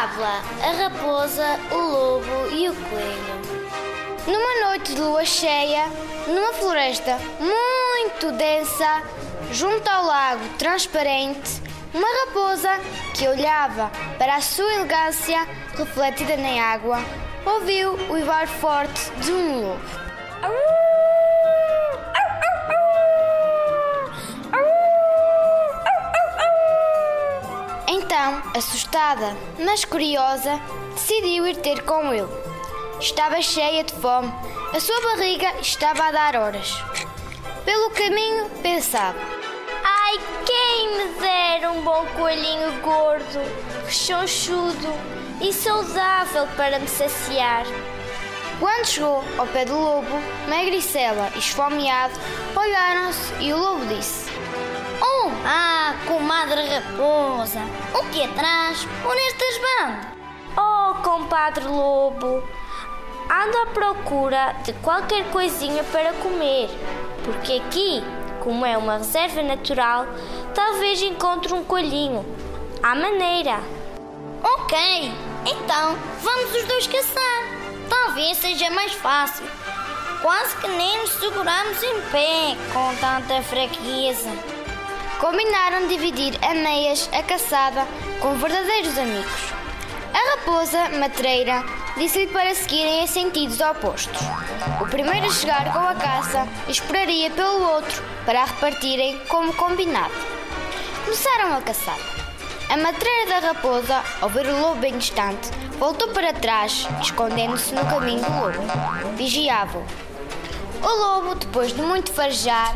Fábula, a raposa, o lobo e o coelho. Numa noite de lua cheia, numa floresta muito densa, junto ao lago transparente, uma raposa que olhava para a sua elegância refletida na água, ouviu o uivar forte de um lobo. Então, assustada, mas curiosa, decidiu ir ter com ele. Estava cheia de fome, a sua barriga estava a dar horas. Pelo caminho, pensava: Ai, quem me dera um bom coelhinho gordo, rechonchudo e saudável para me saciar. Quando chegou ao pé do lobo, magricela e esfomeado olharam-se e o lobo disse: Oh, ah, comadre raposa, o que atrás por estas bandas? Oh, compadre lobo, ando à procura de qualquer coisinha para comer, porque aqui, como é uma reserva natural, talvez encontre um coelhinho. À maneira. Ok, então vamos os dois caçar. Talvez seja mais fácil. Quase que nem nos seguramos em pé com tanta fraqueza. Combinaram dividir a meias a caçada com verdadeiros amigos. A raposa matreira disse-lhe para seguirem em sentidos opostos. O primeiro a chegar com a caça esperaria pelo outro para a repartirem como combinado. Começaram a caçar. A matreira da raposa, ao ver o lobo bem distante, voltou para trás, escondendo-se no caminho do lobo. Vigiava-o. O lobo, depois de muito farejar,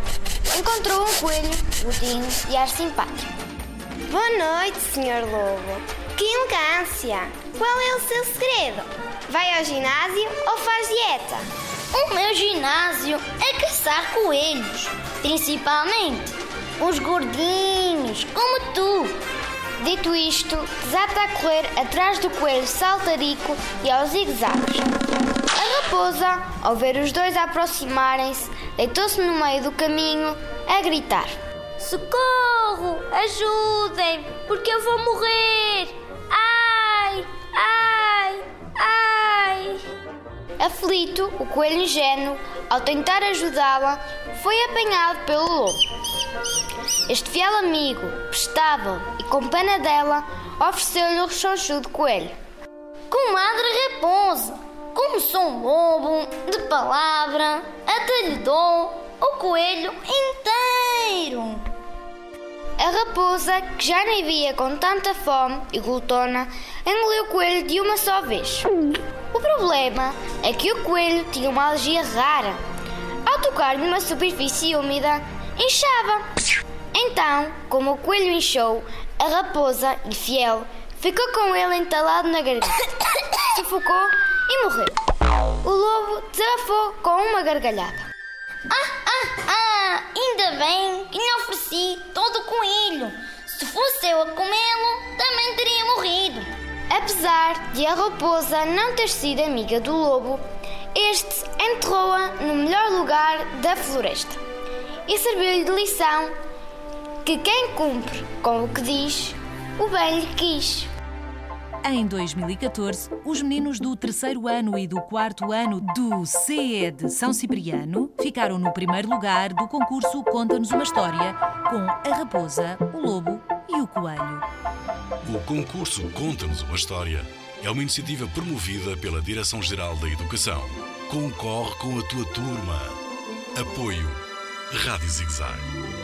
encontrou um coelho, gordinho e ar simpático. Boa noite, Sr. Lobo. Que elegância! Qual é o seu segredo? Vai ao ginásio ou faz dieta? O meu ginásio é caçar coelhos, principalmente os gordinhos, como tu. Dito isto, desata a correr atrás do coelho saltarico e aos zigue-zagues. A raposa, ao ver os dois aproximarem-se, deitou-se no meio do caminho a gritar: Socorro! Ajudem! Porque eu vou morrer! Ai! Ai! Ai! Aflito, o coelho ingênuo, ao tentar ajudá-la, foi apanhado pelo lobo. Este fiel amigo, prestável e com pena dela, ofereceu-lhe o rechonchudo coelho. Comadre Raposa, como sou um lobo de palavra, até lhe dou o coelho inteiro. A raposa, que já nem via com tanta fome e glutona, engoliu o coelho de uma só vez. O problema é que o coelho tinha uma alergia rara. Ao tocar numa superfície úmida, inchava. Então, como o coelho inchou, a raposa, infiel, ficou com ele entalado na garganta, sufocou e morreu. Desabafou com uma gargalhada. Ah, ah, ah! Ainda bem que lhe ofereci todo o coelho. Se fosse eu a comê-lo, também teria morrido. Apesar de a raposa não ter sido amiga do lobo, este enterrou-a no melhor lugar da floresta e serviu-lhe de lição que quem cumpre com o que diz, o bem lhe quis. Em 2014, os meninos do terceiro ano e do quarto ano do CE de São Cipriano ficaram no primeiro lugar do concurso Conta-nos uma História com a raposa, o lobo e o coelho. O concurso Conta-nos uma História é uma iniciativa promovida pela Direção-Geral da Educação. Concorre com a tua turma. Apoio Rádio Zigzag.